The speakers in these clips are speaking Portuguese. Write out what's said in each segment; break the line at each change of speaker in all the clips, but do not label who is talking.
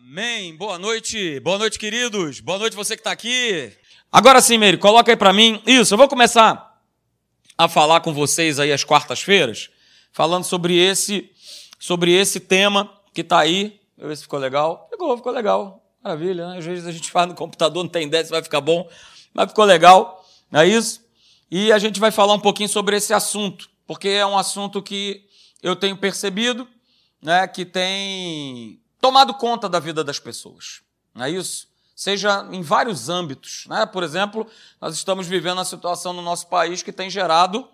Amém. Boa noite. Boa noite, queridos. Boa noite você que está aqui. Agora sim, Meire, coloca aí para mim. Isso, eu vou começar a falar com vocês aí às quartas-feiras, falando sobre esse sobre esse tema que está aí. Eu ver se ficou legal. Ficou, ficou legal. Maravilha, né? Às vezes a gente faz no computador, não tem ideia se vai ficar bom, mas ficou legal. Não é isso? E a gente vai falar um pouquinho sobre esse assunto, porque é um assunto que eu tenho percebido, né, que tem tomado conta da vida das pessoas. Não é isso? Seja em vários âmbitos. Né? Por exemplo, nós estamos vivendo uma situação no nosso país que tem gerado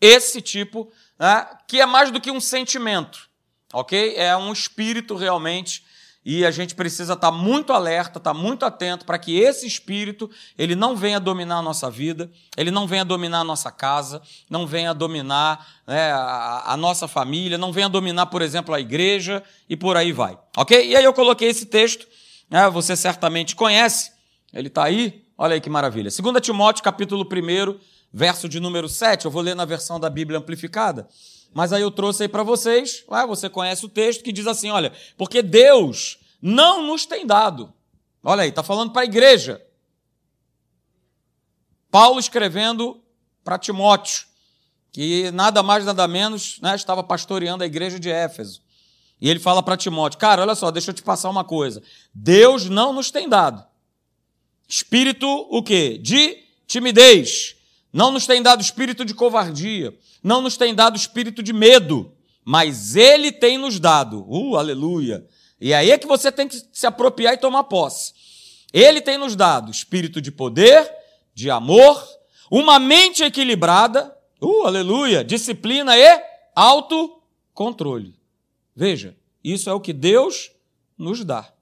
esse tipo, né, que é mais do que um sentimento, ok? É um espírito realmente e a gente precisa estar muito alerta, estar muito atento para que esse espírito ele não venha dominar a nossa vida, ele não venha dominar a nossa casa, não venha dominar né, a, a, nossa família, não venha dominar, por exemplo, a igreja e por aí vai. Ok? E aí eu coloquei esse texto, né, você certamente conhece, ele está aí, olha aí que maravilha. 2 Timóteo, capítulo 1, verso de número 7, eu vou ler na versão da Bíblia amplificada. Mas aí eu trouxe aí para vocês, ah, você conhece o texto que diz assim: olha, porque Deus não nos tem dado. Olha aí, está falando para a igreja. Paulo escrevendo para Timóteo, que nada mais, nada menos, né, estava pastoreando a igreja de Éfeso. E ele fala para Timóteo: Cara, olha só, deixa eu te passar uma coisa. Deus não nos tem dado. Espírito o quê? De timidez. Não nos tem dado espírito de covardia não nos tem dado espírito de medo, mas Ele tem nos dado. Uh, aleluia! E aí é que você tem que se apropriar e tomar posse. Ele tem nos dado espírito de poder, de amor, uma mente equilibrada, uh, aleluia, disciplina e autocontrole. Veja, isso é o que Deus nos dá.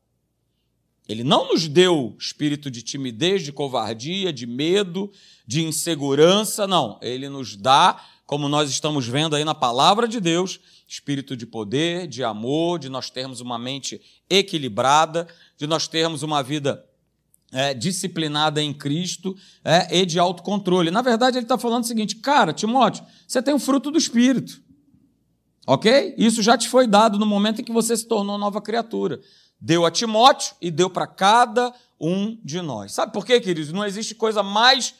Ele não nos deu espírito de timidez, de covardia, de medo, de insegurança, não. Ele nos dá como nós estamos vendo aí na palavra de Deus, espírito de poder, de amor, de nós termos uma mente equilibrada, de nós termos uma vida é, disciplinada em Cristo é, e de autocontrole. Na verdade, ele está falando o seguinte, cara, Timóteo, você tem o fruto do Espírito. Ok? Isso já te foi dado no momento em que você se tornou nova criatura. Deu a Timóteo e deu para cada um de nós. Sabe por quê, queridos? Não existe coisa mais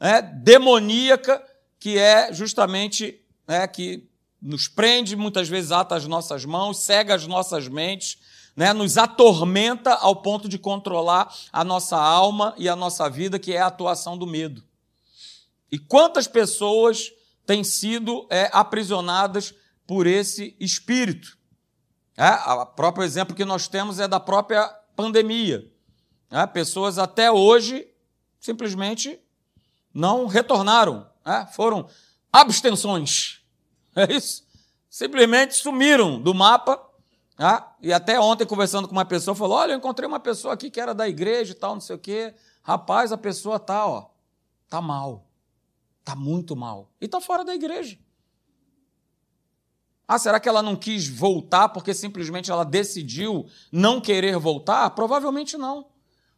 é, demoníaca que é justamente né, que nos prende, muitas vezes ata as nossas mãos, cega as nossas mentes, né, nos atormenta ao ponto de controlar a nossa alma e a nossa vida, que é a atuação do medo. E quantas pessoas têm sido é, aprisionadas por esse espírito? É, o próprio exemplo que nós temos é da própria pandemia. É, pessoas até hoje simplesmente não retornaram né? foram abstenções. É isso? Simplesmente sumiram do mapa. E até ontem, conversando com uma pessoa, falou: Olha, eu encontrei uma pessoa aqui que era da igreja e tal, não sei o quê. Rapaz, a pessoa tá, ó, tá mal. Tá muito mal. E tá fora da igreja. Ah, será que ela não quis voltar porque simplesmente ela decidiu não querer voltar? Provavelmente não.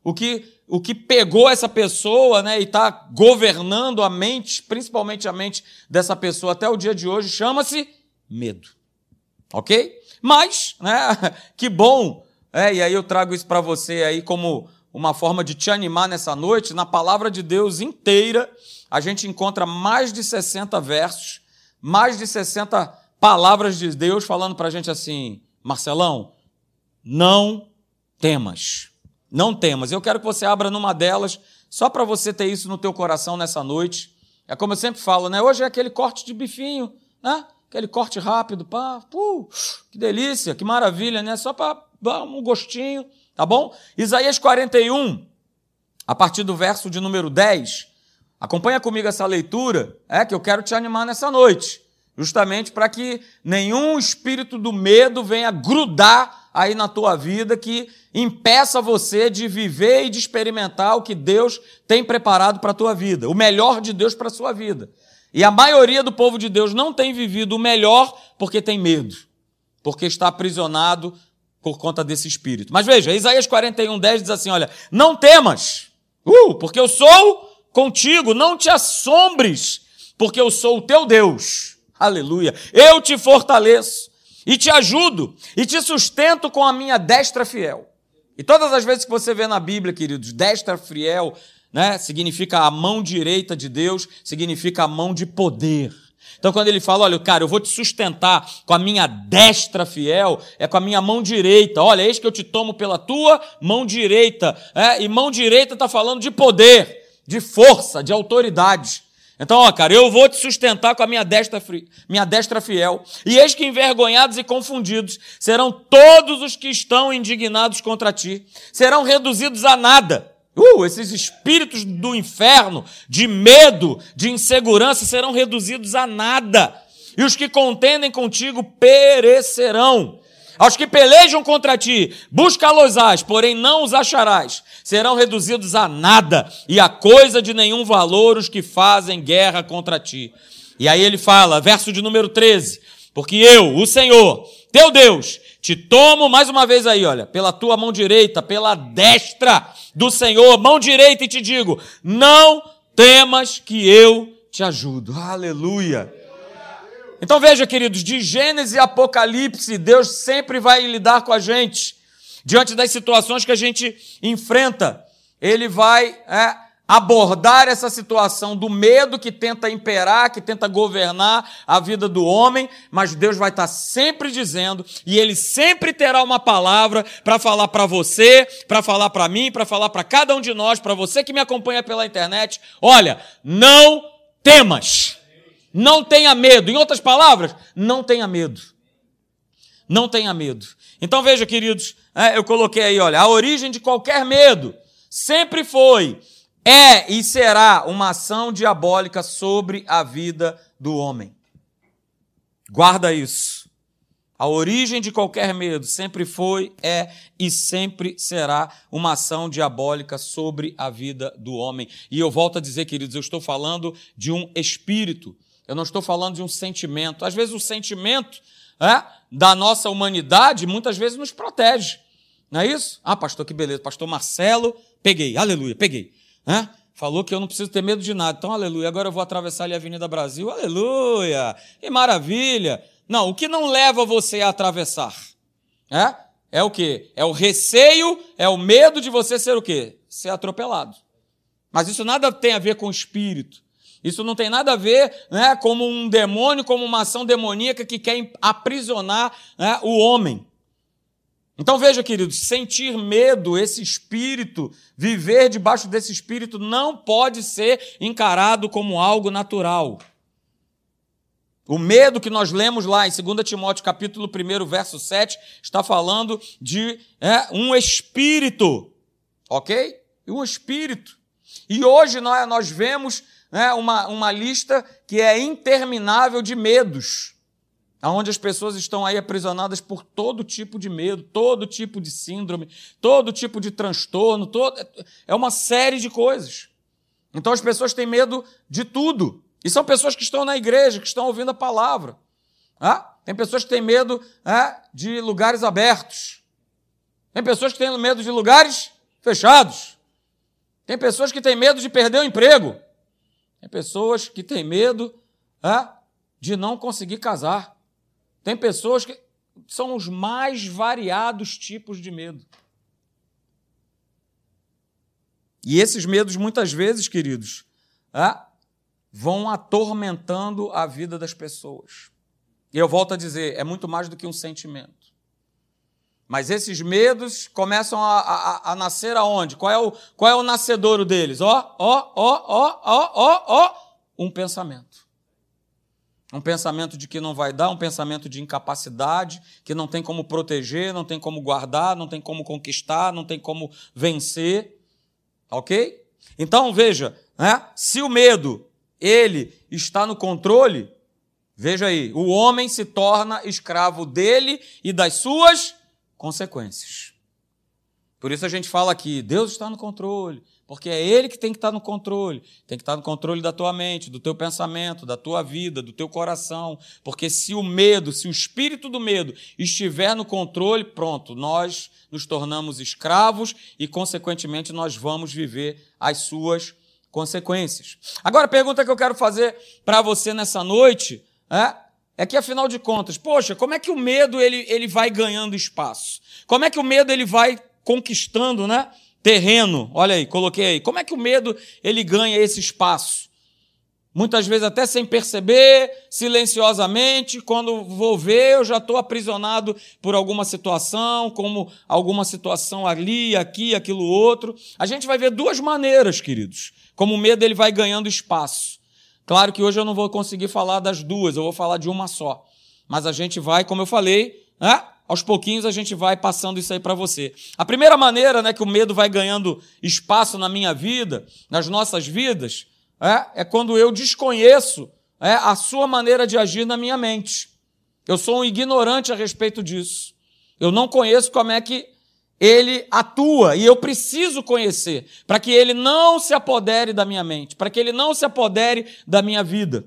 O que, o que pegou essa pessoa né, e está governando a mente, principalmente a mente dessa pessoa até o dia de hoje, chama-se medo. Ok? Mas, né, que bom, é, e aí eu trago isso para você aí como uma forma de te animar nessa noite. Na palavra de Deus inteira, a gente encontra mais de 60 versos, mais de 60 palavras de Deus falando para a gente assim: Marcelão, não temas. Não temas. Eu quero que você abra numa delas, só para você ter isso no teu coração nessa noite. É como eu sempre falo, né? Hoje é aquele corte de bifinho, né? Aquele corte rápido, pá, puh, que delícia, que maravilha, né? Só para dar um gostinho, tá bom? Isaías 41, a partir do verso de número 10. Acompanha comigo essa leitura, é que eu quero te animar nessa noite, justamente para que nenhum espírito do medo venha grudar aí na tua vida que impeça você de viver e de experimentar o que Deus tem preparado para a tua vida, o melhor de Deus para a sua vida. E a maioria do povo de Deus não tem vivido o melhor porque tem medo, porque está aprisionado por conta desse espírito. Mas veja, Isaías 41, 10 diz assim: olha, não temas, uh, porque eu sou contigo, não te assombres, porque eu sou o teu Deus. Aleluia. Eu te fortaleço e te ajudo, e te sustento com a minha destra fiel. E todas as vezes que você vê na Bíblia, queridos, destra fiel, né, significa a mão direita de Deus, significa a mão de poder. Então, quando ele fala, olha, cara, eu vou te sustentar com a minha destra fiel, é com a minha mão direita. Olha, eis que eu te tomo pela tua mão direita. É, e mão direita está falando de poder, de força, de autoridade. Então, ó, cara, eu vou te sustentar com a minha destra, minha destra fiel. E eis que envergonhados e confundidos serão todos os que estão indignados contra ti. Serão reduzidos a nada. Uh, esses espíritos do inferno, de medo, de insegurança, serão reduzidos a nada. E os que contendem contigo perecerão. Aos que pelejam contra ti, busca-los-ás, porém não os acharás. Serão reduzidos a nada e a coisa de nenhum valor os que fazem guerra contra ti. E aí ele fala, verso de número 13: Porque eu, o Senhor, teu Deus, te tomo mais uma vez aí, olha, pela tua mão direita, pela destra do Senhor, mão direita, e te digo: não temas que eu te ajudo. Aleluia. Então veja, queridos, de Gênesis e Apocalipse, Deus sempre vai lidar com a gente. Diante das situações que a gente enfrenta, Ele vai é, abordar essa situação do medo que tenta imperar, que tenta governar a vida do homem, mas Deus vai estar sempre dizendo, e Ele sempre terá uma palavra para falar para você, para falar para mim, para falar para cada um de nós, para você que me acompanha pela internet: olha, não temas. Não tenha medo. Em outras palavras, não tenha medo. Não tenha medo. Então veja, queridos, é, eu coloquei aí, olha, a origem de qualquer medo sempre foi, é e será uma ação diabólica sobre a vida do homem. Guarda isso. A origem de qualquer medo sempre foi, é e sempre será uma ação diabólica sobre a vida do homem. E eu volto a dizer, queridos, eu estou falando de um espírito eu não estou falando de um sentimento. Às vezes o sentimento é, da nossa humanidade muitas vezes nos protege. Não é isso? Ah, pastor, que beleza. Pastor Marcelo, peguei, aleluia, peguei. É? Falou que eu não preciso ter medo de nada. Então, aleluia. Agora eu vou atravessar ali a Avenida Brasil, aleluia. Que maravilha. Não, o que não leva você a atravessar? É? É o quê? É o receio, é o medo de você ser o quê? Ser atropelado. Mas isso nada tem a ver com o espírito. Isso não tem nada a ver né, como um demônio, como uma ação demoníaca que quer aprisionar né, o homem. Então veja, queridos, sentir medo, esse espírito, viver debaixo desse espírito, não pode ser encarado como algo natural. O medo que nós lemos lá em 2 Timóteo capítulo 1, verso 7, está falando de é, um espírito, ok? Um espírito. E hoje nós, nós vemos né, uma, uma lista que é interminável de medos, onde as pessoas estão aí aprisionadas por todo tipo de medo, todo tipo de síndrome, todo tipo de transtorno, todo, é uma série de coisas. Então as pessoas têm medo de tudo. E são pessoas que estão na igreja, que estão ouvindo a palavra. Tem pessoas que têm medo de lugares abertos. Tem pessoas que têm medo de lugares fechados. Tem pessoas que têm medo de perder o emprego. Tem pessoas que têm medo é, de não conseguir casar. Tem pessoas que são os mais variados tipos de medo. E esses medos, muitas vezes, queridos, é, vão atormentando a vida das pessoas. E eu volto a dizer, é muito mais do que um sentimento. Mas esses medos começam a, a, a, nascer aonde? Qual é, o, qual é o nascedouro deles? Ó, ó, ó, ó, ó, ó, ó, um pensamento. Um pensamento de que não vai dar, um pensamento de incapacidade, que não tem como proteger, não tem como guardar, não tem como conquistar, não tem como vencer. Ok? Então, veja, né? se o medo, ele está no controle, veja aí, o homem se torna escravo dele e das suas consequências. Por isso a gente fala aqui, Deus está no controle, porque é Ele que tem que estar no controle. Tem que estar no controle da tua mente, do teu pensamento, da tua vida, do teu coração. Porque se o medo, se o espírito do medo estiver no controle, pronto, nós nos tornamos escravos e, consequentemente, nós vamos viver as suas consequências. Agora, a pergunta que eu quero fazer para você nessa noite é é que afinal de contas, poxa, como é que o medo ele, ele vai ganhando espaço? Como é que o medo ele vai conquistando, né? Terreno. Olha aí, coloquei aí. Como é que o medo ele ganha esse espaço? Muitas vezes até sem perceber, silenciosamente, quando vou ver, eu já estou aprisionado por alguma situação, como alguma situação ali, aqui, aquilo outro. A gente vai ver duas maneiras, queridos, como o medo ele vai ganhando espaço. Claro que hoje eu não vou conseguir falar das duas, eu vou falar de uma só. Mas a gente vai, como eu falei, né? aos pouquinhos a gente vai passando isso aí para você. A primeira maneira né, que o medo vai ganhando espaço na minha vida, nas nossas vidas, é, é quando eu desconheço é, a sua maneira de agir na minha mente. Eu sou um ignorante a respeito disso. Eu não conheço como é que ele atua e eu preciso conhecer para que ele não se apodere da minha mente, para que ele não se apodere da minha vida.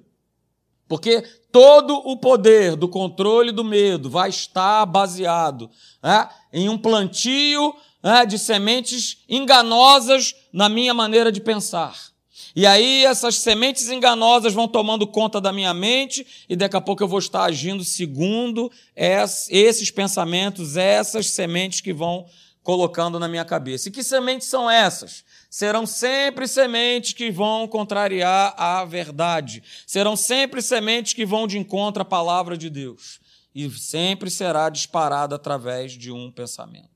Porque todo o poder do controle do medo vai estar baseado né, em um plantio né, de sementes enganosas na minha maneira de pensar. E aí essas sementes enganosas vão tomando conta da minha mente e daqui a pouco eu vou estar agindo segundo esses pensamentos, essas sementes que vão colocando na minha cabeça. E que sementes são essas? Serão sempre sementes que vão contrariar a verdade. Serão sempre sementes que vão de encontro à palavra de Deus. E sempre será disparada através de um pensamento.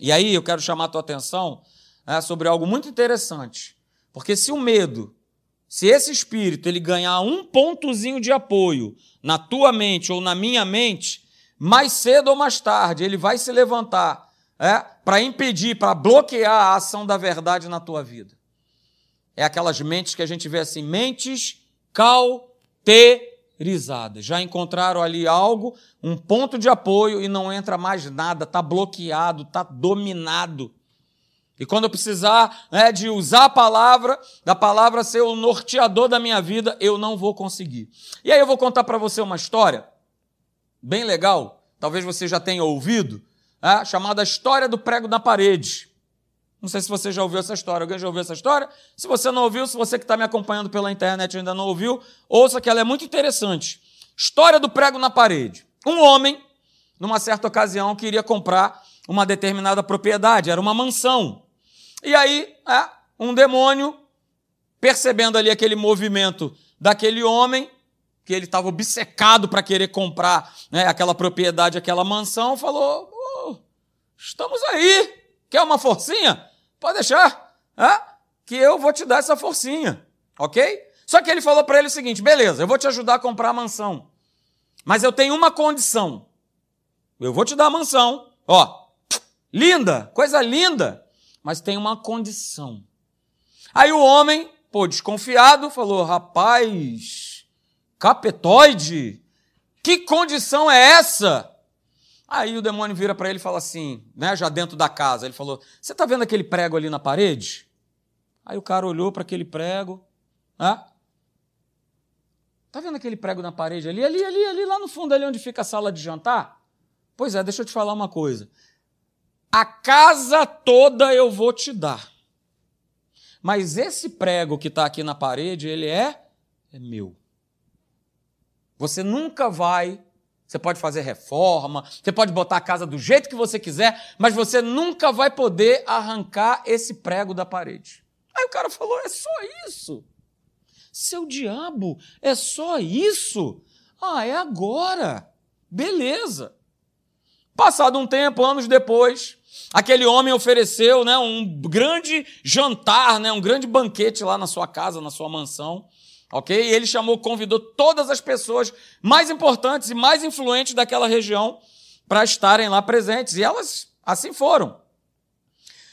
E aí eu quero chamar a tua atenção né, sobre algo muito interessante. Porque se o medo, se esse espírito ele ganhar um pontozinho de apoio na tua mente ou na minha mente, mais cedo ou mais tarde ele vai se levantar é, para impedir, para bloquear a ação da verdade na tua vida. É aquelas mentes que a gente vê assim, mentes cauterizadas. Já encontraram ali algo, um ponto de apoio e não entra mais nada, está bloqueado, está dominado. E quando eu precisar né, de usar a palavra, da palavra ser o norteador da minha vida, eu não vou conseguir. E aí eu vou contar para você uma história bem legal, talvez você já tenha ouvido, é, chamada História do Prego na Parede. Não sei se você já ouviu essa história. Alguém já ouviu essa história? Se você não ouviu, se você que está me acompanhando pela internet ainda não ouviu, ouça que ela é muito interessante. História do prego na parede. Um homem, numa certa ocasião, queria comprar uma determinada propriedade, era uma mansão. E aí, é, um demônio, percebendo ali aquele movimento daquele homem, que ele estava obcecado para querer comprar né, aquela propriedade, aquela mansão, falou: Estamos aí. Quer uma forcinha? Pode deixar. É? Que eu vou te dar essa forcinha. Ok? Só que ele falou para ele o seguinte: beleza, eu vou te ajudar a comprar a mansão. Mas eu tenho uma condição. Eu vou te dar a mansão. Ó, linda, coisa linda. Mas tem uma condição. Aí o homem, pô, desconfiado, falou: rapaz, capetoide, que condição é essa? Aí o demônio vira para ele e fala assim, né, já dentro da casa, ele falou: Você está vendo aquele prego ali na parede? Aí o cara olhou para aquele prego, né? Tá vendo aquele prego na parede ali, ali, ali, ali, lá no fundo, ali onde fica a sala de jantar? Pois é, deixa eu te falar uma coisa. A casa toda eu vou te dar. Mas esse prego que está aqui na parede, ele é, é meu. Você nunca vai você pode fazer reforma, você pode botar a casa do jeito que você quiser, mas você nunca vai poder arrancar esse prego da parede. Aí o cara falou: é só isso. Seu diabo, é só isso? Ah, é agora. Beleza. Passado um tempo, anos depois, aquele homem ofereceu né, um grande jantar, né, um grande banquete lá na sua casa, na sua mansão. Ok? E ele chamou, convidou todas as pessoas mais importantes e mais influentes daquela região para estarem lá presentes. E elas assim foram.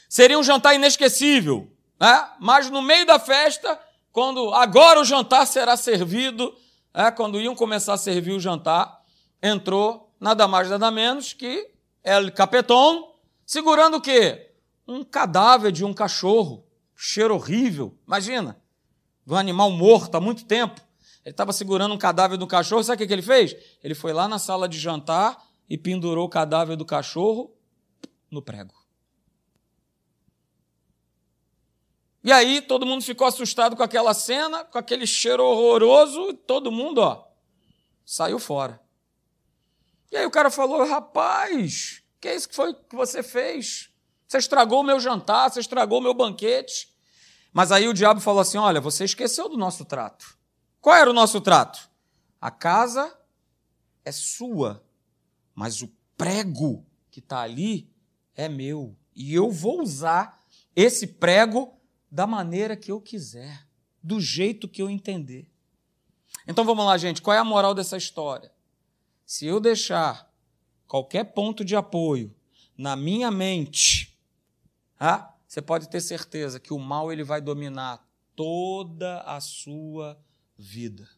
Seria um jantar inesquecível, né? mas no meio da festa, quando agora o jantar será servido, né? quando iam começar a servir o jantar, entrou nada mais nada menos que El Capeton, segurando o quê? Um cadáver de um cachorro, cheiro horrível, imagina do animal morto há muito tempo. Ele estava segurando um cadáver do cachorro. Sabe o que ele fez? Ele foi lá na sala de jantar e pendurou o cadáver do cachorro no prego. E aí todo mundo ficou assustado com aquela cena, com aquele cheiro horroroso, e todo mundo, ó, saiu fora. E aí o cara falou: rapaz, que é isso que foi que você fez? Você estragou o meu jantar, você estragou o meu banquete. Mas aí o diabo falou assim: Olha, você esqueceu do nosso trato. Qual era o nosso trato? A casa é sua, mas o prego que está ali é meu. E eu vou usar esse prego da maneira que eu quiser, do jeito que eu entender. Então vamos lá, gente, qual é a moral dessa história? Se eu deixar qualquer ponto de apoio na minha mente, ah, você pode ter certeza que o mal ele vai dominar toda a sua vida.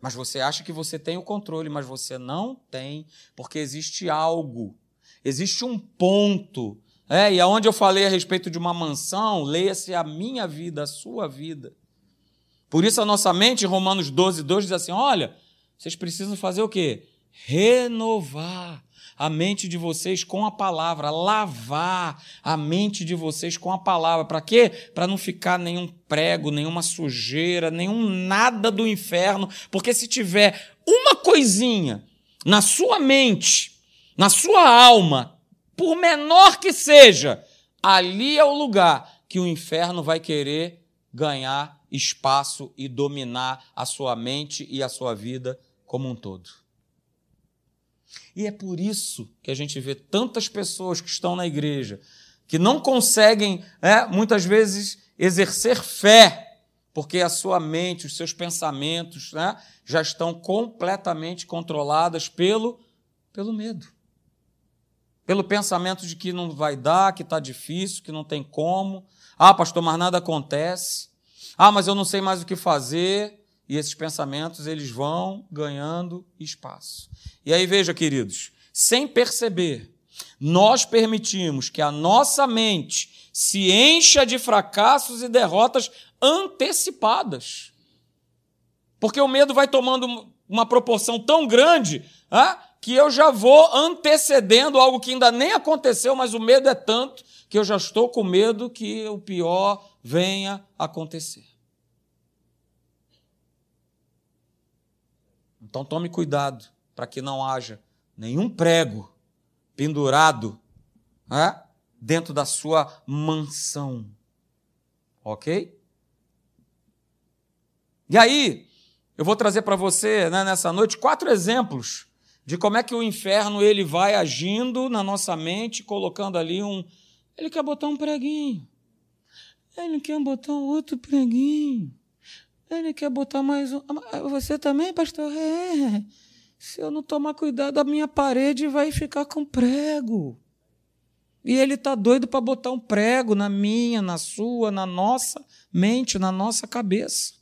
Mas você acha que você tem o controle, mas você não tem, porque existe algo, existe um ponto. É, e aonde eu falei a respeito de uma mansão, leia-se a minha vida, a sua vida. Por isso a nossa mente, em Romanos 12, 2, diz assim: olha, vocês precisam fazer o quê? Renovar a mente de vocês com a palavra, lavar a mente de vocês com a palavra. Para quê? Para não ficar nenhum prego, nenhuma sujeira, nenhum nada do inferno, porque se tiver uma coisinha na sua mente, na sua alma, por menor que seja, ali é o lugar que o inferno vai querer ganhar espaço e dominar a sua mente e a sua vida como um todo. E é por isso que a gente vê tantas pessoas que estão na igreja que não conseguem, é, muitas vezes, exercer fé, porque a sua mente, os seus pensamentos né, já estão completamente controladas pelo, pelo medo. Pelo pensamento de que não vai dar, que está difícil, que não tem como. Ah, pastor, mas nada acontece. Ah, mas eu não sei mais o que fazer. E esses pensamentos, eles vão ganhando espaço. E aí veja, queridos, sem perceber, nós permitimos que a nossa mente se encha de fracassos e derrotas antecipadas. Porque o medo vai tomando uma proporção tão grande ah, que eu já vou antecedendo algo que ainda nem aconteceu, mas o medo é tanto que eu já estou com medo que o pior venha acontecer. Então tome cuidado para que não haja nenhum prego pendurado né, dentro da sua mansão. Ok? E aí, eu vou trazer para você né, nessa noite quatro exemplos de como é que o inferno ele vai agindo na nossa mente, colocando ali um. Ele quer botar um preguinho. Ele quer botar outro preguinho. Ele quer botar mais um. Ah, você também, pastor? É. Se eu não tomar cuidado, a minha parede vai ficar com prego. E ele está doido para botar um prego na minha, na sua, na nossa mente, na nossa cabeça.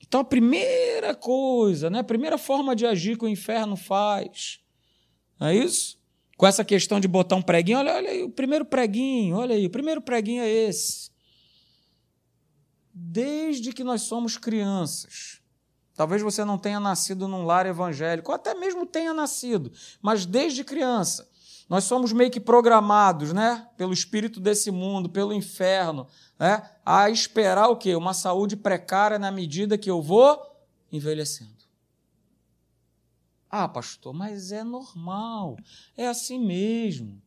Então, a primeira coisa, né, a primeira forma de agir que o inferno faz, é isso? Com essa questão de botar um preguinho, olha, olha aí, o primeiro preguinho, olha aí, o primeiro preguinho é esse desde que nós somos crianças. Talvez você não tenha nascido num lar evangélico, ou até mesmo tenha nascido, mas desde criança. Nós somos meio que programados, né, pelo espírito desse mundo, pelo inferno, né, a esperar o quê? Uma saúde precária na medida que eu vou envelhecendo. Ah, pastor, mas é normal, é assim mesmo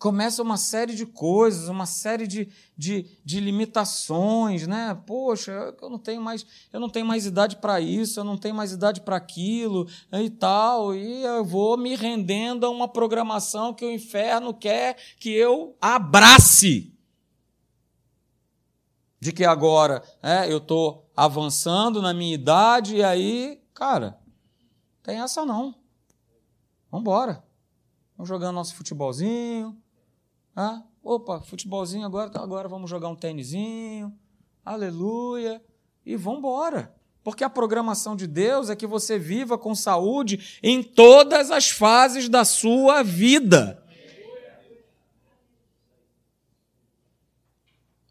começa uma série de coisas, uma série de, de, de limitações, né? Poxa, eu não tenho mais, eu não tenho mais idade para isso, eu não tenho mais idade para aquilo e tal, e eu vou me rendendo a uma programação que o inferno quer que eu abrace. De que agora é, eu estou avançando na minha idade e aí, cara, tem essa não. Vamos embora. Vamos jogando nosso futebolzinho, ah, opa, futebolzinho agora, agora vamos jogar um tênisinho. Aleluia. E vamos embora. Porque a programação de Deus é que você viva com saúde em todas as fases da sua vida.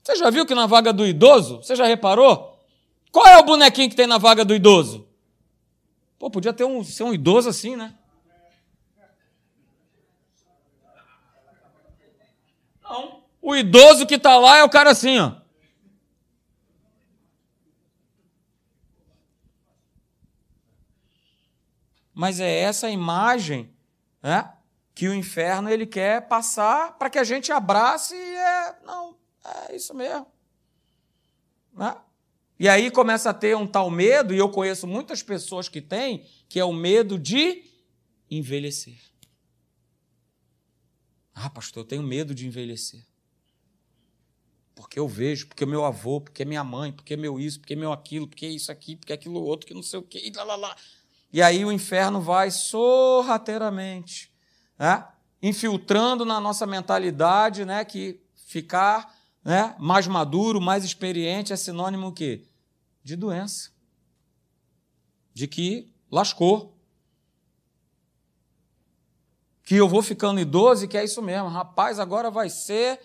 Você já viu que na vaga do idoso, você já reparou? Qual é o bonequinho que tem na vaga do idoso? Pô, podia ter um, ser um idoso assim, né? O idoso que está lá é o cara assim, ó. Mas é essa imagem né? que o inferno ele quer passar para que a gente abrace e é, não, é isso mesmo. Né? E aí começa a ter um tal medo, e eu conheço muitas pessoas que têm, que é o medo de envelhecer. Ah, pastor, eu tenho medo de envelhecer. Porque eu vejo, porque meu avô, porque minha mãe, porque meu isso, porque meu aquilo, porque isso aqui, porque aquilo outro, que não sei o quê, e lá, lá, lá. E aí o inferno vai sorrateiramente, né? infiltrando na nossa mentalidade, né? que ficar né? mais maduro, mais experiente é sinônimo o quê? De doença. De que lascou. Que eu vou ficando idoso e que é isso mesmo. Rapaz, agora vai ser,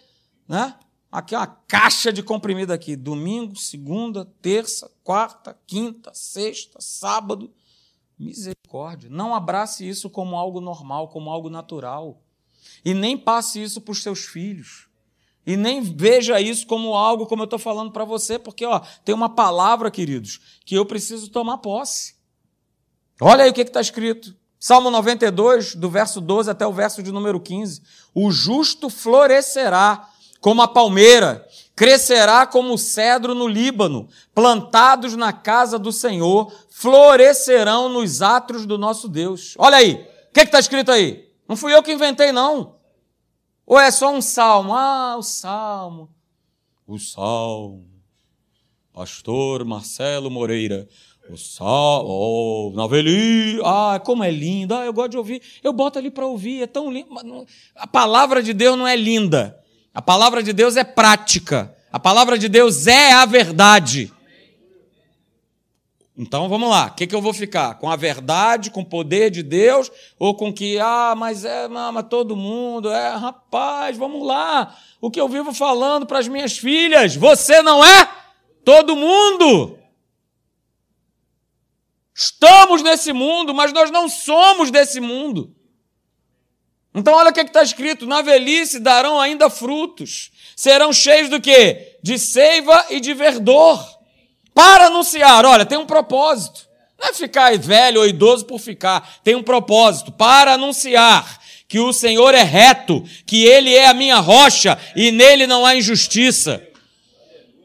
né? Aqui uma caixa de comprimido aqui. Domingo, segunda, terça, quarta, quinta, sexta, sábado. Misericórdia. Não abrace isso como algo normal, como algo natural. E nem passe isso para os seus filhos. E nem veja isso como algo, como eu estou falando para você, porque ó, tem uma palavra, queridos, que eu preciso tomar posse. Olha aí o que está escrito. Salmo 92, do verso 12 até o verso de número 15. O justo florescerá como a palmeira, crescerá como o cedro no Líbano, plantados na casa do Senhor, florescerão nos átrios do nosso Deus. Olha aí, o que está escrito aí? Não fui eu que inventei, não. Ou é só um salmo? Ah, o salmo. O salmo. Pastor Marcelo Moreira. O salmo. Oh, Naveli. Ah, como é lindo. Ah, eu gosto de ouvir. Eu boto ali para ouvir. É tão lindo. A palavra de Deus não é linda. A palavra de Deus é prática. A palavra de Deus é a verdade. Então vamos lá, o que, que eu vou ficar? Com a verdade, com o poder de Deus, ou com que, ah, mas é, não, mas todo mundo, é, rapaz, vamos lá. O que eu vivo falando para as minhas filhas, você não é todo mundo. Estamos nesse mundo, mas nós não somos desse mundo. Então, olha o que está escrito: na velhice darão ainda frutos, serão cheios do quê? De seiva e de verdor para anunciar. Olha, tem um propósito. Não é ficar velho ou idoso por ficar. Tem um propósito. Para anunciar que o Senhor é reto, que Ele é a minha rocha e nele não há injustiça.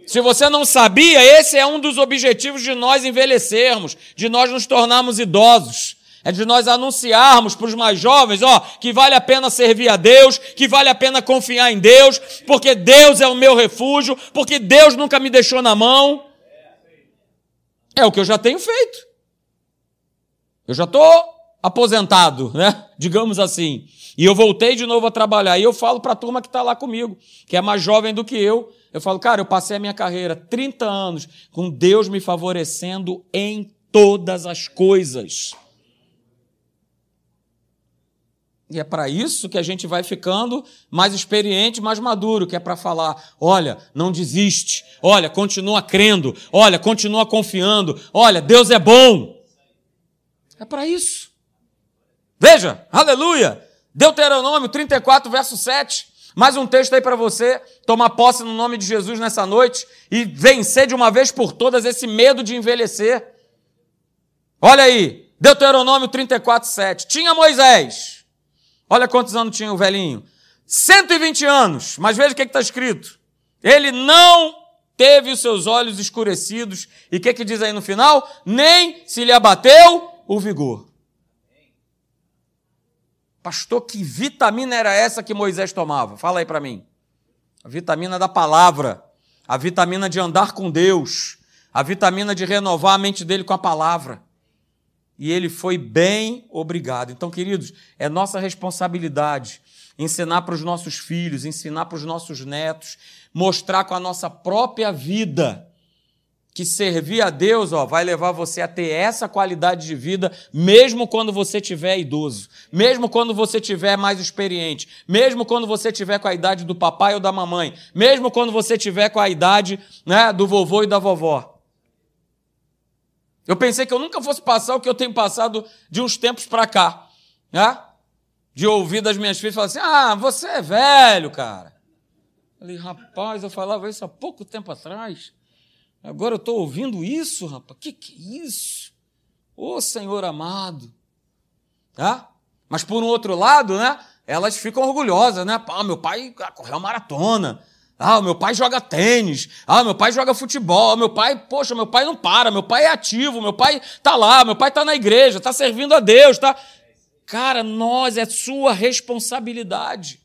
Se você não sabia, esse é um dos objetivos de nós envelhecermos, de nós nos tornarmos idosos. É de nós anunciarmos para os mais jovens, ó, que vale a pena servir a Deus, que vale a pena confiar em Deus, porque Deus é o meu refúgio, porque Deus nunca me deixou na mão. É o que eu já tenho feito. Eu já estou aposentado, né? Digamos assim. E eu voltei de novo a trabalhar. E eu falo para a turma que está lá comigo, que é mais jovem do que eu. Eu falo, cara, eu passei a minha carreira 30 anos com Deus me favorecendo em todas as coisas. E é para isso que a gente vai ficando mais experiente, mais maduro, que é para falar: olha, não desiste, olha, continua crendo, olha, continua confiando, olha, Deus é bom. É para isso. Veja, aleluia! Deuteronômio 34, verso 7. Mais um texto aí para você tomar posse no nome de Jesus nessa noite e vencer de uma vez por todas esse medo de envelhecer. Olha aí, Deuteronômio 34, 7. Tinha Moisés Olha quantos anos tinha o velhinho. 120 anos. Mas veja o que está escrito. Ele não teve os seus olhos escurecidos. E o que, que diz aí no final? Nem se lhe abateu o vigor. Pastor, que vitamina era essa que Moisés tomava? Fala aí para mim. A vitamina da palavra. A vitamina de andar com Deus. A vitamina de renovar a mente dele com a palavra e ele foi bem obrigado. Então, queridos, é nossa responsabilidade ensinar para os nossos filhos, ensinar para os nossos netos, mostrar com a nossa própria vida que servir a Deus ó, vai levar você a ter essa qualidade de vida, mesmo quando você tiver idoso, mesmo quando você tiver mais experiente, mesmo quando você tiver com a idade do papai ou da mamãe, mesmo quando você tiver com a idade né, do vovô e da vovó. Eu pensei que eu nunca fosse passar o que eu tenho passado de uns tempos para cá. Né? De ouvir das minhas filhas falar assim: ah, você é velho, cara. Eu falei, rapaz, eu falava isso há pouco tempo atrás. Agora eu estou ouvindo isso, rapaz. Que que é isso? Ô Senhor amado. Tá? Mas por um outro lado, né? Elas ficam orgulhosas, né? Ah, meu pai correu maratona. Ah, meu pai joga tênis. Ah, meu pai joga futebol. Meu pai, poxa, meu pai não para. Meu pai é ativo. Meu pai tá lá. Meu pai tá na igreja. Tá servindo a Deus. Tá. Cara, nós é sua responsabilidade.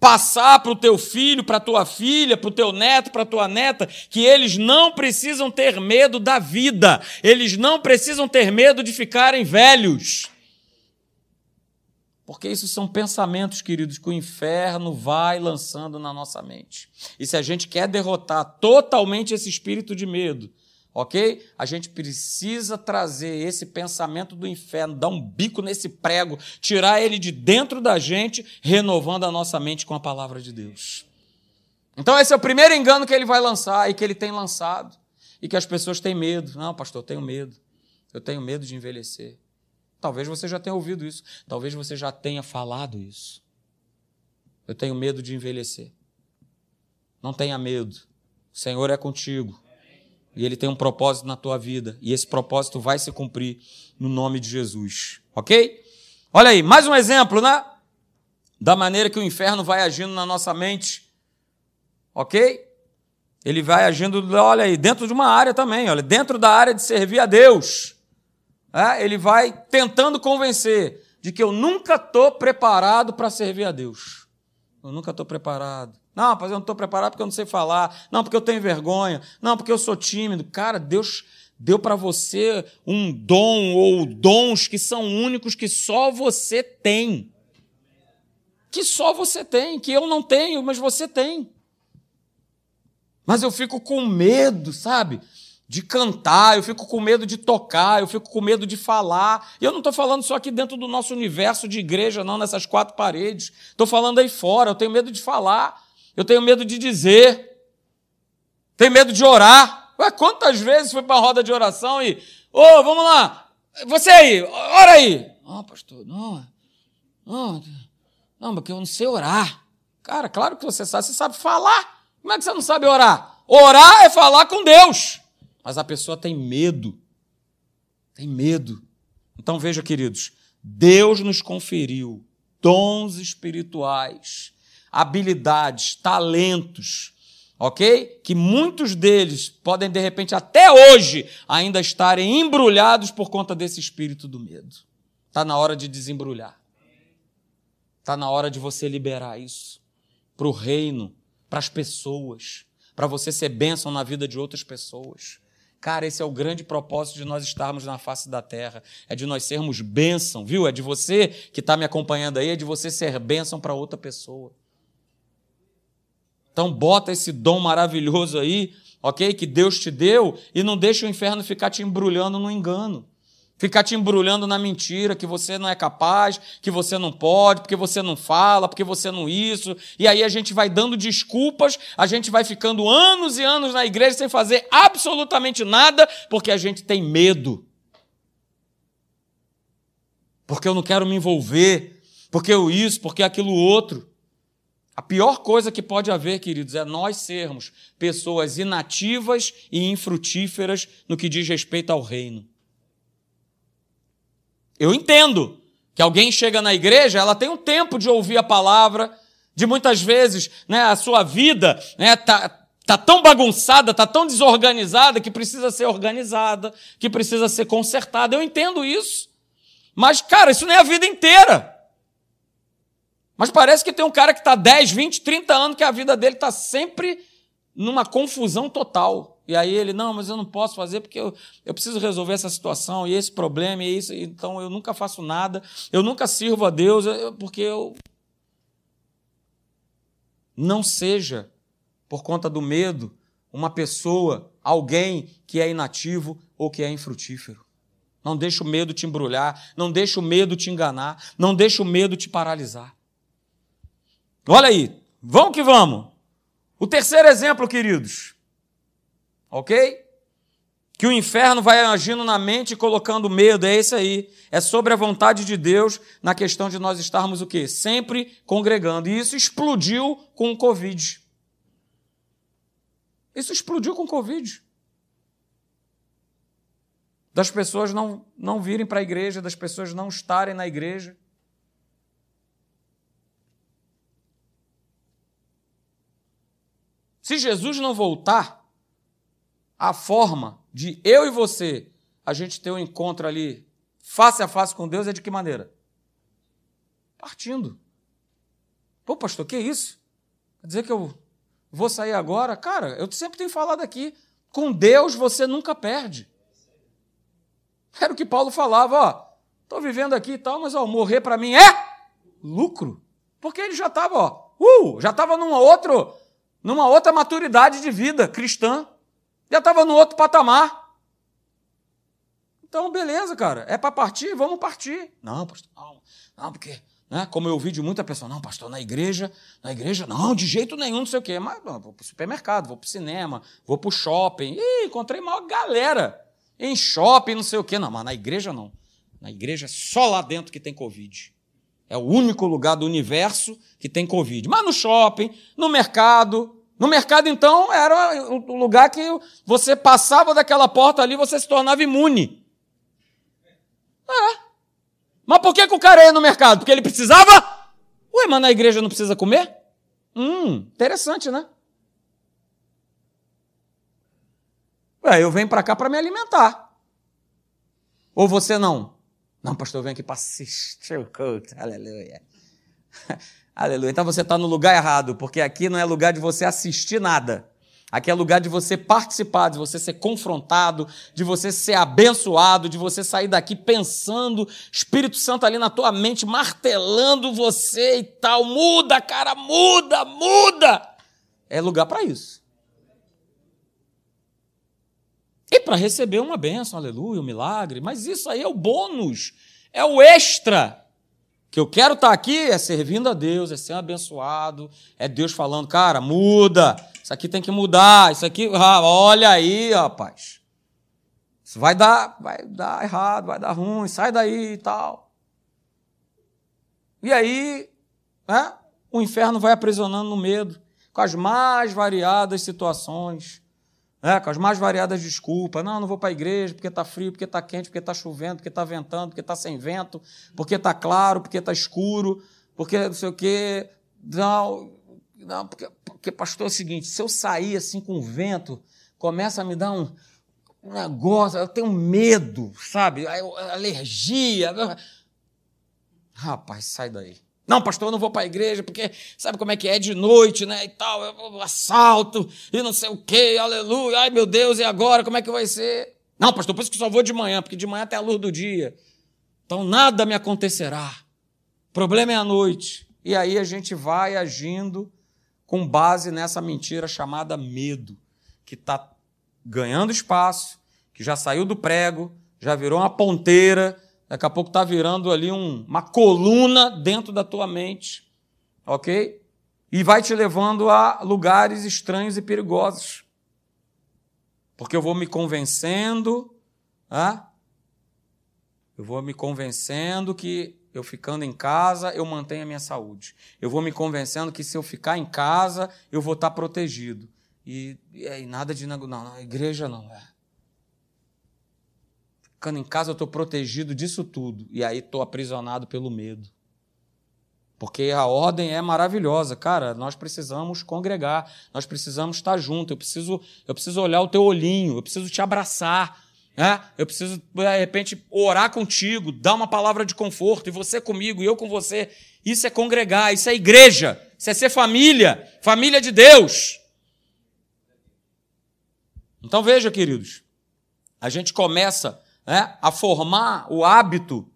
Passar para o teu filho, para tua filha, para o teu neto, para tua neta, que eles não precisam ter medo da vida, eles não precisam ter medo de ficarem velhos. Porque isso são pensamentos, queridos, que o inferno vai lançando na nossa mente. E se a gente quer derrotar totalmente esse espírito de medo, ok? A gente precisa trazer esse pensamento do inferno, dar um bico nesse prego, tirar ele de dentro da gente, renovando a nossa mente com a palavra de Deus. Então, esse é o primeiro engano que ele vai lançar e que ele tem lançado. E que as pessoas têm medo. Não, pastor, eu tenho medo. Eu tenho medo de envelhecer. Talvez você já tenha ouvido isso. Talvez você já tenha falado isso. Eu tenho medo de envelhecer. Não tenha medo. O Senhor é contigo. E Ele tem um propósito na tua vida. E esse propósito vai se cumprir no nome de Jesus. Ok? Olha aí, mais um exemplo, né? Da maneira que o inferno vai agindo na nossa mente. Ok? Ele vai agindo, olha aí, dentro de uma área também, olha, dentro da área de servir a Deus é, ele vai tentando convencer de que eu nunca estou preparado para servir a Deus. Eu nunca estou preparado. Não, mas eu não estou preparado porque eu não sei falar. Não, porque eu tenho vergonha. Não, porque eu sou tímido. Cara, Deus deu para você um dom ou dons que são únicos que só você tem. Que só você tem, que eu não tenho, mas você tem. Mas eu fico com medo, sabe? De cantar, eu fico com medo de tocar, eu fico com medo de falar. E eu não estou falando só aqui dentro do nosso universo de igreja, não, nessas quatro paredes. Estou falando aí fora, eu tenho medo de falar, eu tenho medo de dizer, tenho medo de orar. Ué, quantas vezes foi para a roda de oração e, ô, oh, vamos lá, você aí, ora aí. Não, pastor, não, não, não, porque eu não sei orar. Cara, claro que você sabe, você sabe falar. Como é que você não sabe orar? Orar é falar com Deus. Mas a pessoa tem medo. Tem medo. Então veja, queridos, Deus nos conferiu dons espirituais, habilidades, talentos, ok? Que muitos deles podem, de repente, até hoje, ainda estarem embrulhados por conta desse espírito do medo. Está na hora de desembrulhar. Está na hora de você liberar isso para o reino, para as pessoas, para você ser bênção na vida de outras pessoas. Cara, esse é o grande propósito de nós estarmos na face da terra. É de nós sermos bênção, viu? É de você que está me acompanhando aí, é de você ser bênção para outra pessoa. Então, bota esse dom maravilhoso aí, ok? Que Deus te deu e não deixa o inferno ficar te embrulhando no engano ficar te embrulhando na mentira, que você não é capaz, que você não pode, porque você não fala, porque você não isso. E aí a gente vai dando desculpas, a gente vai ficando anos e anos na igreja sem fazer absolutamente nada, porque a gente tem medo. Porque eu não quero me envolver, porque eu isso, porque aquilo outro. A pior coisa que pode haver, queridos, é nós sermos pessoas inativas e infrutíferas no que diz respeito ao reino. Eu entendo que alguém chega na igreja, ela tem um tempo de ouvir a palavra, de muitas vezes né, a sua vida né, tá, tá tão bagunçada, tá tão desorganizada que precisa ser organizada, que precisa ser consertada. Eu entendo isso. Mas, cara, isso não é a vida inteira. Mas parece que tem um cara que está 10, 20, 30 anos que a vida dele está sempre numa confusão total. E aí ele, não, mas eu não posso fazer porque eu, eu preciso resolver essa situação e esse problema e isso, então eu nunca faço nada, eu nunca sirvo a Deus, porque eu. Não seja, por conta do medo, uma pessoa, alguém que é inativo ou que é infrutífero. Não deixe o medo te embrulhar, não deixe o medo te enganar, não deixe o medo te paralisar. Olha aí, vamos que vamos. O terceiro exemplo, queridos Ok? Que o inferno vai agindo na mente e colocando medo, é esse aí. É sobre a vontade de Deus na questão de nós estarmos o quê? Sempre congregando. E isso explodiu com o Covid. Isso explodiu com o Covid. das pessoas não, não virem para a igreja, das pessoas não estarem na igreja. Se Jesus não voltar, a forma de eu e você a gente ter um encontro ali face a face com Deus é de que maneira? Partindo. Pô, pastor, que isso? Quer dizer que eu vou sair agora? Cara, eu sempre tenho falado aqui, com Deus você nunca perde. Era o que Paulo falava, ó. Estou vivendo aqui e tal, mas ó, morrer para mim é lucro. Porque ele já estava, ó, uh, já estava num outro numa outra maturidade de vida cristã. Já estava no outro patamar. Então, beleza, cara. É para partir? Vamos partir. Não, pastor, não, não, porque, né, como eu ouvi de muita pessoa, não, pastor, na igreja, na igreja, não, de jeito nenhum, não sei o quê. Mas não, vou para supermercado, vou para cinema, vou para shopping. Ih, encontrei uma galera em shopping, não sei o quê. Não, mas na igreja não. Na igreja, só lá dentro que tem Covid. É o único lugar do universo que tem Covid. Mas no shopping, no mercado, no mercado, então, era o lugar que você passava daquela porta ali, você se tornava imune. É. Mas por que, que o cara ia no mercado? Porque ele precisava? Ué, mas na igreja não precisa comer? Hum, interessante, né? Ué, eu venho para cá para me alimentar. Ou você não? Não, pastor, eu venho aqui para assistir o culto. Aleluia. Aleluia. Então você está no lugar errado, porque aqui não é lugar de você assistir nada. Aqui é lugar de você participar, de você ser confrontado, de você ser abençoado, de você sair daqui pensando, Espírito Santo ali na tua mente, martelando você e tal. Muda, cara, muda, muda. É lugar para isso. E para receber uma bênção, aleluia, um milagre. Mas isso aí é o bônus, é o extra que eu quero estar aqui é servindo a Deus, é ser abençoado, é Deus falando, cara, muda, isso aqui tem que mudar, isso aqui, ah, olha aí, rapaz. Isso vai dar, vai dar errado, vai dar ruim, sai daí e tal. E aí, né, o inferno vai aprisionando no medo, com as mais variadas situações é, com as mais variadas desculpas. Não, não vou para a igreja porque está frio, porque está quente, porque está chovendo, porque está ventando, porque está sem vento, porque está claro, porque está escuro, porque não sei o quê. Não, não porque, porque, pastor, é o seguinte: se eu sair assim com o vento, começa a me dar um, um negócio, eu tenho medo, sabe? Alergia. Rapaz, sai daí. Não, pastor, eu não vou para a igreja porque sabe como é que é de noite, né? E tal, eu assalto e não sei o quê, aleluia, ai meu Deus, e agora? Como é que vai ser? Não, pastor, por isso que só vou de manhã, porque de manhã até a luz do dia. Então nada me acontecerá. O problema é a noite. E aí a gente vai agindo com base nessa mentira chamada medo, que está ganhando espaço, que já saiu do prego, já virou uma ponteira Daqui a pouco está virando ali um, uma coluna dentro da tua mente, ok? E vai te levando a lugares estranhos e perigosos. Porque eu vou me convencendo, ah? eu vou me convencendo que eu ficando em casa eu mantenho a minha saúde. Eu vou me convencendo que se eu ficar em casa eu vou estar protegido. E, e, nada de. Não, não, igreja não. É. Ficando em casa, eu estou protegido disso tudo. E aí estou aprisionado pelo medo. Porque a ordem é maravilhosa. Cara, nós precisamos congregar, nós precisamos estar juntos. Eu preciso, eu preciso olhar o teu olhinho, eu preciso te abraçar. Né? Eu preciso, de repente, orar contigo, dar uma palavra de conforto, e você comigo, e eu com você. Isso é congregar, isso é igreja, isso é ser família, família de Deus. Então veja, queridos, a gente começa né, a formar o hábito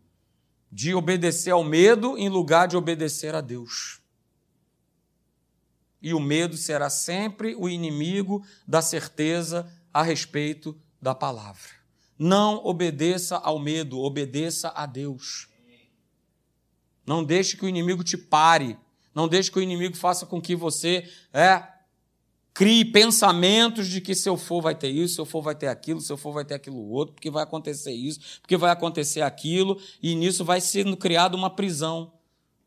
de obedecer ao medo em lugar de obedecer a Deus. E o medo será sempre o inimigo da certeza a respeito da palavra. Não obedeça ao medo, obedeça a Deus. Não deixe que o inimigo te pare. Não deixe que o inimigo faça com que você é, crie pensamentos de que se eu for vai ter isso, se eu for vai ter aquilo, se eu for vai ter aquilo outro, porque vai acontecer isso, porque vai acontecer aquilo, e nisso vai sendo criada uma prisão.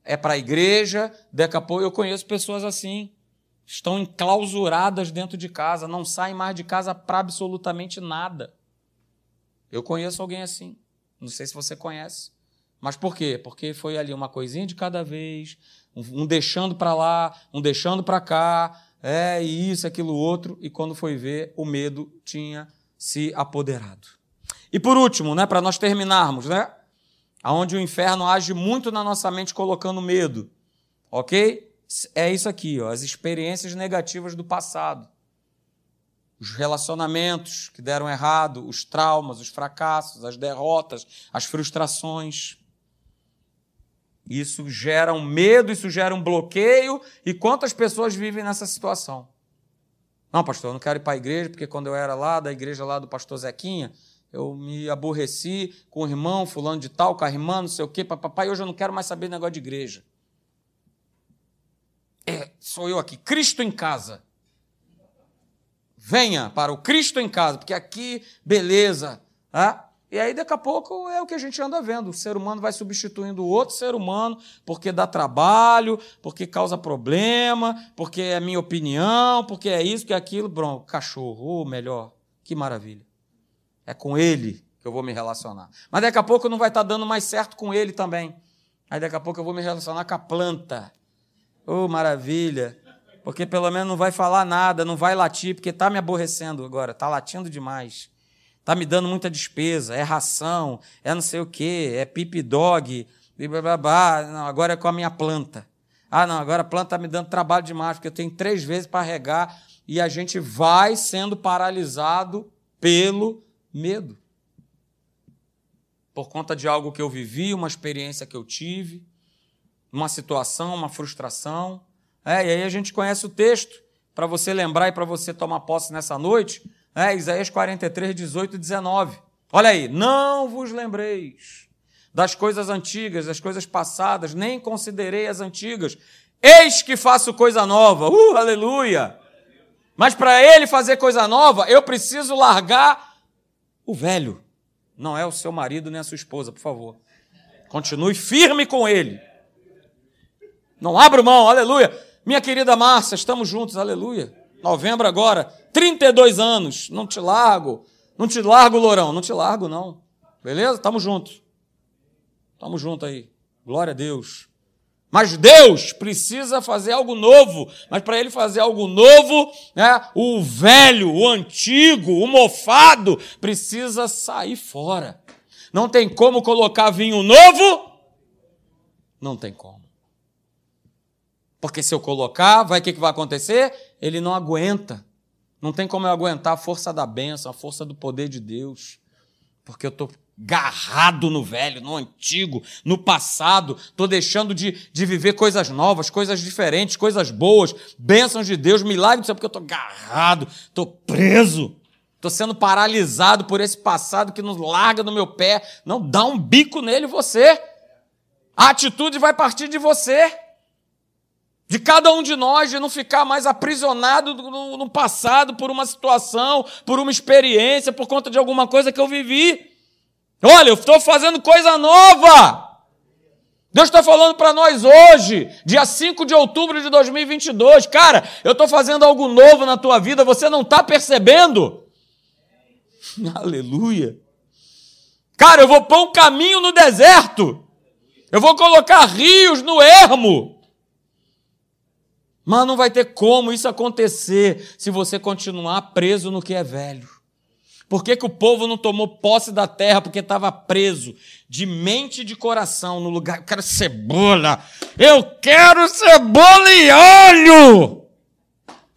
É para a igreja, daqui a pouco eu conheço pessoas assim, estão enclausuradas dentro de casa, não saem mais de casa para absolutamente nada. Eu conheço alguém assim. Não sei se você conhece. Mas por quê? Porque foi ali uma coisinha de cada vez, um deixando para lá, um deixando para cá, é isso, aquilo outro, e quando foi ver, o medo tinha se apoderado. E por último, né, para nós terminarmos, né? Aonde o inferno age muito na nossa mente colocando medo. OK? É isso aqui, ó, as experiências negativas do passado. Os relacionamentos que deram errado, os traumas, os fracassos, as derrotas, as frustrações. Isso gera um medo, isso gera um bloqueio. E quantas pessoas vivem nessa situação? Não, pastor, eu não quero ir para a igreja, porque quando eu era lá, da igreja lá do pastor Zequinha, eu me aborreci com o irmão, fulano de tal, com a irmã, não sei o quê, papai, hoje eu não quero mais saber negócio de igreja. É, sou eu aqui, Cristo em casa. Venha para o Cristo em casa, porque aqui, beleza. Tá? E aí, daqui a pouco, é o que a gente anda vendo. O ser humano vai substituindo o outro ser humano porque dá trabalho, porque causa problema, porque é minha opinião, porque é isso, que é aquilo. Bom, cachorro, ou melhor, que maravilha. É com ele que eu vou me relacionar. Mas daqui a pouco não vai estar dando mais certo com ele também. Aí daqui a pouco eu vou me relacionar com a planta. Oh, maravilha. Porque pelo menos não vai falar nada, não vai latir, porque está me aborrecendo agora, está latindo demais. Está me dando muita despesa, é ração, é não sei o quê, é pip dog, blá, blá, blá. Não, agora é com a minha planta. Ah, não, agora a planta está me dando trabalho demais, porque eu tenho três vezes para regar e a gente vai sendo paralisado pelo medo. Por conta de algo que eu vivi, uma experiência que eu tive, uma situação, uma frustração. É, e aí a gente conhece o texto, para você lembrar e para você tomar posse nessa noite, é, Isaías 43, 18 e 19. Olha aí, não vos lembreis das coisas antigas, das coisas passadas, nem considerei as antigas. Eis que faço coisa nova. Uh, aleluia! Mas para ele fazer coisa nova, eu preciso largar o velho. Não é o seu marido nem a sua esposa, por favor. Continue firme com ele. Não abra mão, aleluia. Minha querida Márcia, estamos juntos, aleluia. Novembro agora, 32 anos, não te largo, não te largo, Lourão, não te largo, não. Beleza? Tamo junto. Tamo junto aí. Glória a Deus. Mas Deus precisa fazer algo novo. Mas para ele fazer algo novo, né, o velho, o antigo, o mofado, precisa sair fora. Não tem como colocar vinho novo? Não tem como. Porque se eu colocar, vai o que, que vai acontecer? Ele não aguenta. Não tem como eu aguentar a força da bênção, a força do poder de Deus. Porque eu estou garrado no velho, no antigo, no passado. Estou deixando de, de viver coisas novas, coisas diferentes, coisas boas, bênçãos de Deus, milagres, porque eu estou garrado, estou preso. Estou sendo paralisado por esse passado que nos larga no meu pé. Não dá um bico nele você. A atitude vai partir de você de cada um de nós de não ficar mais aprisionado no, passado por uma situação, por uma experiência, por conta de alguma coisa que eu vivi. Olha, eu estou fazendo coisa nova. Deus está falando para nós hoje, dia 5 de outubro de 2022. Cara, eu estou fazendo algo novo na tua vida, você não está percebendo? Aleluia. Cara, eu vou pôr um caminho no deserto. Eu vou colocar rios no ermo. Mas não vai ter como isso acontecer se você continuar preso no que é velho. Por que, que o povo não tomou posse da terra? Porque estava preso de mente e de coração no lugar. Eu quero cebola! Eu quero cebola e óleo!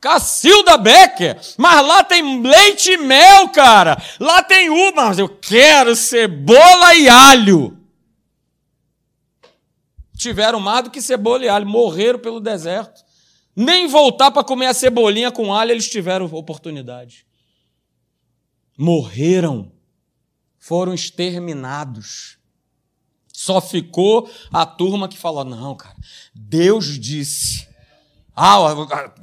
Cacilda Becker! Mas lá tem leite e mel, cara! Lá tem uva, mas eu quero cebola e alho! Tiveram mais do que cebola e alho, morreram pelo deserto. Nem voltar para comer a cebolinha com alho eles tiveram oportunidade. Morreram, foram exterminados. Só ficou a turma que falou: não, cara, Deus disse. Ah,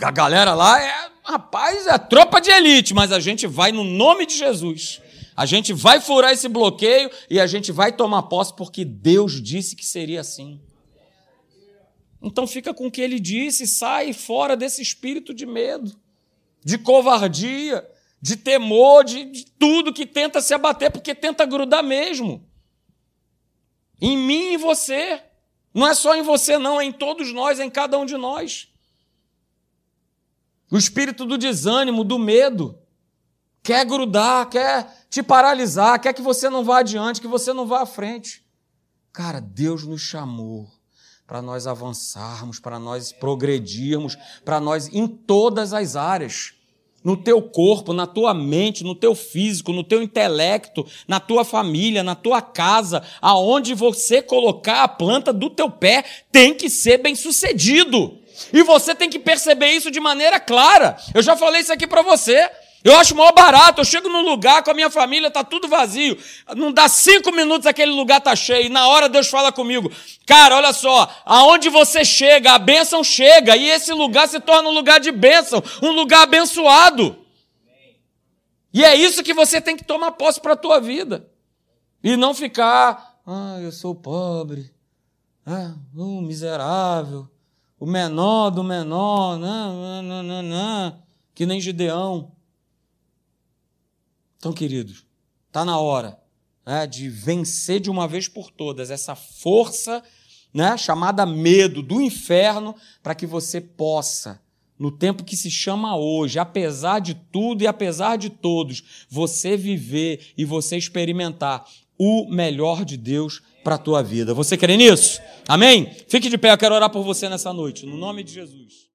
a galera lá é, rapaz, é tropa de elite, mas a gente vai no nome de Jesus. A gente vai furar esse bloqueio e a gente vai tomar posse porque Deus disse que seria assim. Então fica com o que ele disse, sai fora desse espírito de medo, de covardia, de temor, de, de tudo que tenta se abater, porque tenta grudar mesmo. Em mim e em você. Não é só em você, não, é em todos nós, é em cada um de nós. O espírito do desânimo, do medo, quer grudar, quer te paralisar, quer que você não vá adiante, que você não vá à frente. Cara, Deus nos chamou para nós avançarmos, para nós progredirmos, para nós em todas as áreas. No teu corpo, na tua mente, no teu físico, no teu intelecto, na tua família, na tua casa, aonde você colocar a planta do teu pé, tem que ser bem sucedido. E você tem que perceber isso de maneira clara. Eu já falei isso aqui para você. Eu acho maior barato. Eu chego num lugar com a minha família, tá tudo vazio. Não dá cinco minutos, aquele lugar tá cheio. E na hora Deus fala comigo, cara, olha só, aonde você chega, a bênção chega. E esse lugar se torna um lugar de bênção, um lugar abençoado. E é isso que você tem que tomar posse para a tua vida. E não ficar, ah, eu sou pobre, ah, um miserável, o menor do menor, não, não, não, não, que nem Gideão. Então, queridos, está na hora né, de vencer de uma vez por todas essa força né, chamada medo do inferno, para que você possa, no tempo que se chama hoje, apesar de tudo e apesar de todos, você viver e você experimentar o melhor de Deus para a tua vida. Você crê nisso? Amém? Fique de pé, eu quero orar por você nessa noite, no nome de Jesus.